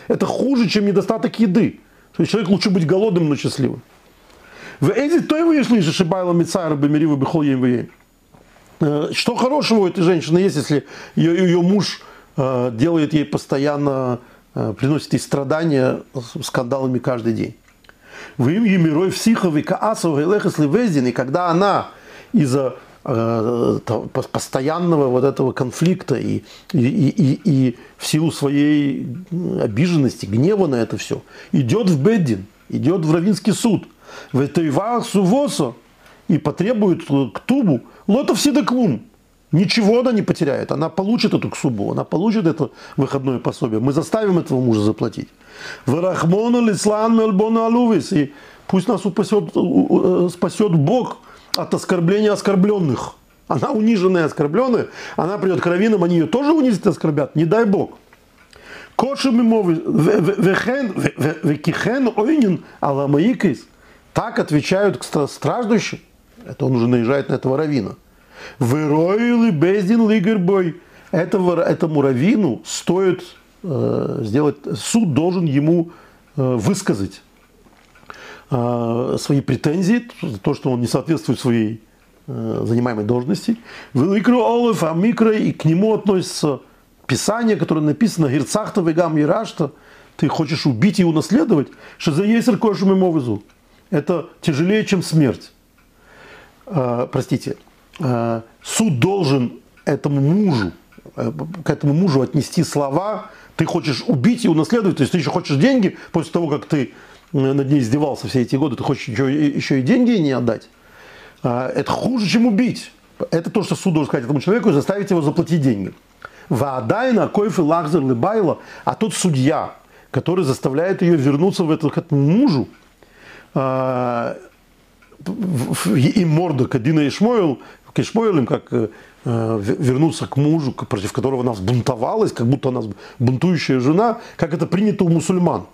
это хуже, чем недостаток еды. То есть человек лучше быть голодным, но счастливым. В эти тойво ешли шибайла мицайра бемерива бихол ем Что хорошего у этой женщины есть, если ее, ее муж делает ей постоянно Э, приносит ей страдания скандалами каждый день. В им Емирой Всихов и Каасов и Лехес Левездин, и когда она из-за э, постоянного вот этого конфликта и, и, и, и в силу своей обиженности, гнева на это все, идет в Беддин, идет в Равинский суд, в Этайвах Сувосо и потребует к Тубу лотов Сидаклум, Ничего она не потеряет. Она получит эту ксубу, она получит это выходное пособие. Мы заставим этого мужа заплатить. Варахмону лислан мельбону алувис. И пусть нас упасет, э, спасет Бог от оскорбления оскорбленных. Она униженная, оскорбленная. Она придет к раввинам, они ее тоже унизят и оскорбят. Не дай Бог. Коши мимови векихен ойнин аламаикис. Так отвечают к страждущим. Это он уже наезжает на этого равина. Выроили бездин лигербой. Этого, этому раввину стоит э, сделать, суд должен ему э, высказать э, свои претензии, то, что он не соответствует своей э, занимаемой должности. Великро Олаф, а микро, и к нему относится Писание, которое написано Герцахта Вегам Ирашта, ты хочешь убить и унаследовать, что за Ейсер Кошем и Это тяжелее, чем смерть. Э, простите, суд должен этому мужу, э, к этому мужу отнести слова, ты хочешь убить и унаследовать, то есть ты еще хочешь деньги после того, как ты э, над ней издевался все эти годы, ты хочешь еще, еще и деньги не отдать. Это хуже, чем убить. Это то, что суд должен сказать этому человеку и заставить его заплатить деньги. Ваадайна, Койф и Лахзер Лыбайла, а тот судья, который заставляет ее вернуться в это, к этому мужу, и Мордок, Адина и к Ишмоилем, как э, вернуться к мужу, против которого она взбунтовалась, как будто она бунтующая жена, как это принято у мусульман.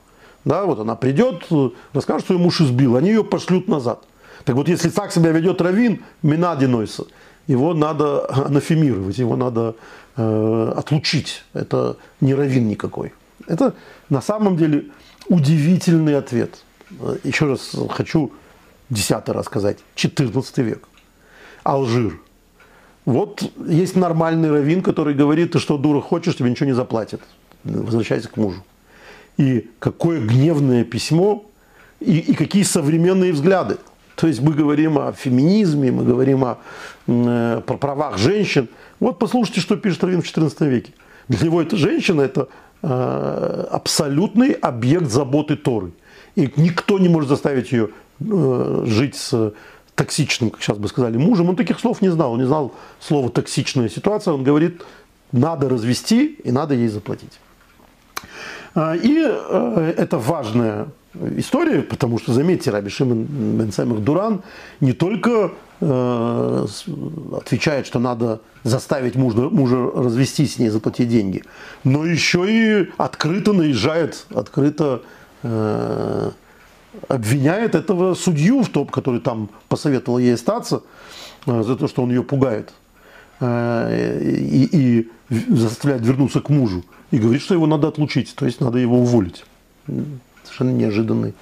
Да, вот она придет, расскажет, что ее муж избил, они ее пошлют назад. Так вот, если так себя ведет Равин, Минади Нойса, его надо анафемировать, его надо э, отлучить. Это не Равин никакой. Это на самом деле удивительный ответ. Еще раз хочу десятый раз сказать, 14 век. Алжир. Вот есть нормальный раввин, который говорит, ты что, дура, хочешь, тебе ничего не заплатят. Возвращайся к мужу. И какое гневное письмо, и, и какие современные взгляды. То есть мы говорим о феминизме, мы говорим о, э, про правах женщин. Вот послушайте, что пишет Равин в XIV веке. Для него эта женщина – это э, абсолютный объект заботы Торы. И никто не может заставить ее э, жить с токсичным, как сейчас бы сказали, мужем, он таких слов не знал. Он не знал слова токсичная ситуация. Он говорит, надо развести и надо ей заплатить. А, и э, это важная история, потому что, заметьте, Раби Шимон Бен Дуран не только э, отвечает, что надо заставить мужа, мужа развестись с ней, заплатить деньги, но еще и открыто наезжает, открыто обвиняет этого судью, в том, который там посоветовал ей остаться, э, за то, что он ее пугает, э, и, и заставляет вернуться к мужу, и говорит, что его надо отлучить, то есть надо его уволить. Совершенно неожиданный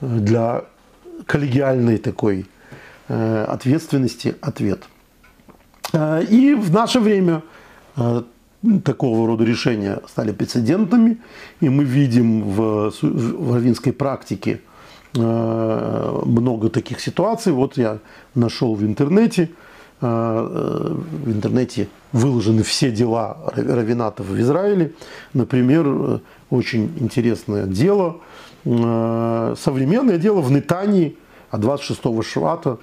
э, для коллегиальной такой ответственности ответ. И в наше время такого рода решения стали прецедентами, и мы видим в, в раввинской практике – много таких ситуаций. Вот я нашел в интернете, э, э, в интернете выложены все дела равенатов в Израиле. Например, очень интересное дело, современное дело в Нетании от 26 Швата,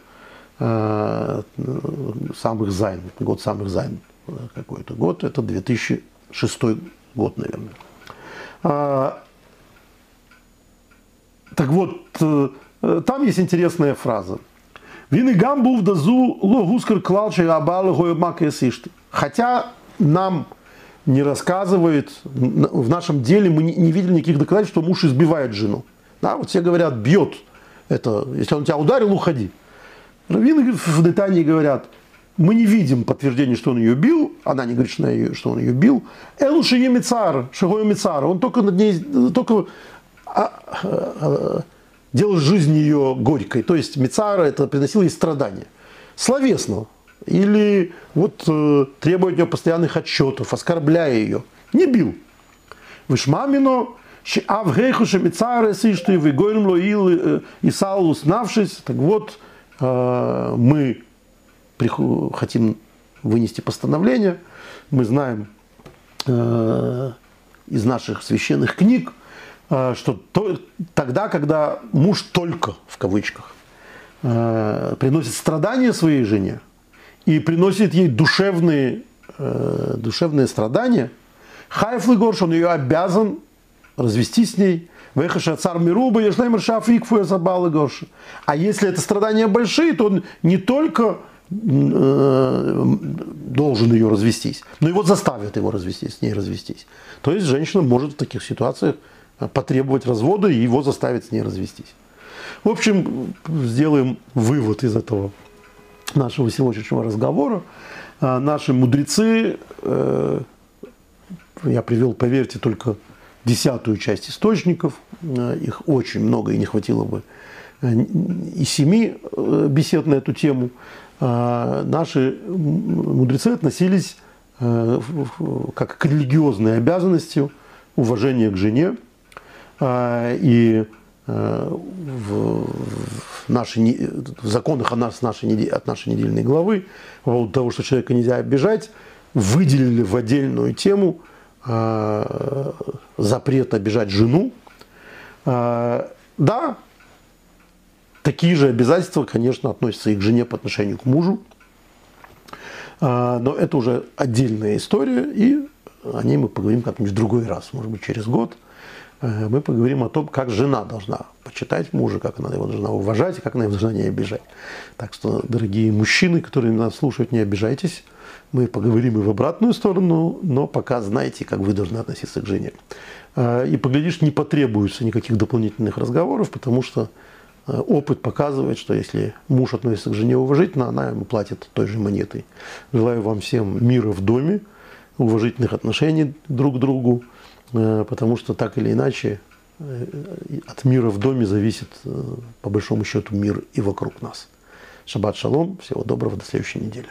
самых зайн, год самых зайн какой-то год, это 2006 год, наверное. А, так вот, э, э, там есть интересная фраза. Вины гамбу вдазу логускар клалчи абалы Хотя нам не рассказывает. В нашем деле мы не видели никаких доказательств, что муж избивает жену. Да, вот все говорят, бьет. Это, если он тебя ударил, уходи. Раввины в Детании говорят, мы не видим подтверждения, что он ее бил. Она не говорит, что, он ее бил. Элу Мицар, Шигою Мицар. Он только над ней, только а, делал жизнь ее горькой. То есть Мицара это приносило ей страдания. Словесно. Или вот э, требуя от нее постоянных отчетов, оскорбляя ее. Не бил. Вышмамино, Авгейху Шемицара, что и выгоним Лоил э, и Саул, узнавшись, так вот, э, мы хотим вынести постановление, мы знаем э, из наших священных книг, что то, тогда, когда муж только, в кавычках, э, приносит страдания своей жене и приносит ей душевные, э, душевные страдания, Хайф Горш, он ее обязан развестись с ней, Вехаша цар Мируба, Ешлемер Шафикфу забалы Горша. А если это страдания большие, то он не только Э, должен ее развестись, но его заставят его развестись, с ней развестись. То есть женщина может в таких ситуациях потребовать развода и его заставить с ней развестись. В общем, сделаем вывод из этого нашего сегодняшнего разговора. А, наши мудрецы, э, я привел, поверьте, только десятую часть источников, э, их очень много и не хватило бы и семи бесед на эту тему. А, наши мудрецы относились э, как к религиозной обязанности уважение к жене. А, и э, в, нашей, в законах от, нас, нашей, от нашей недельной главы по поводу того, что человека нельзя обижать, выделили в отдельную тему а, запрет обижать жену. Да, Такие же обязательства, конечно, относятся и к жене по отношению к мужу. А, но это уже отдельная история, и о ней мы поговорим как-нибудь в другой раз, может быть, через год. Э, мы поговорим о том, как жена должна почитать мужа, как она его должна уважать, и как она его должна не обижать. Так что, дорогие мужчины, которые нас слушают, не обижайтесь. Мы поговорим и в обратную сторону, но пока знайте, как вы должны относиться к жене. Э, и поглядишь, не потребуется никаких дополнительных разговоров, потому что Э, опыт показывает, что если муж относится к жене уважительно, она ему платит той же монетой. Желаю вам всем мира в доме, уважительных отношений друг к другу, потому что так или иначе э, от мира в доме зависит, по большому счету, мир и вокруг нас. Шаббат шалом, всего доброго, до следующей недели.